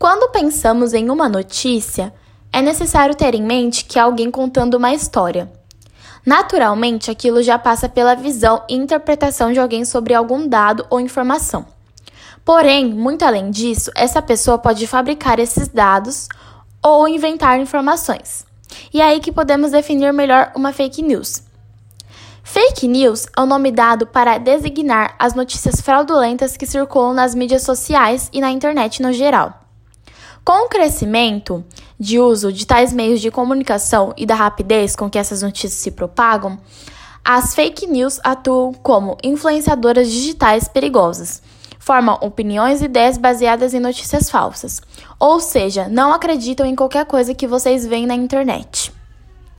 Quando pensamos em uma notícia, é necessário ter em mente que é alguém contando uma história. Naturalmente, aquilo já passa pela visão e interpretação de alguém sobre algum dado ou informação. Porém, muito além disso, essa pessoa pode fabricar esses dados ou inventar informações. E é aí que podemos definir melhor uma fake news. Fake news é o nome dado para designar as notícias fraudulentas que circulam nas mídias sociais e na internet no geral. Com o crescimento de uso de tais meios de comunicação e da rapidez com que essas notícias se propagam, as fake news atuam como influenciadoras digitais perigosas. Formam opiniões e ideias baseadas em notícias falsas, ou seja, não acreditam em qualquer coisa que vocês veem na internet.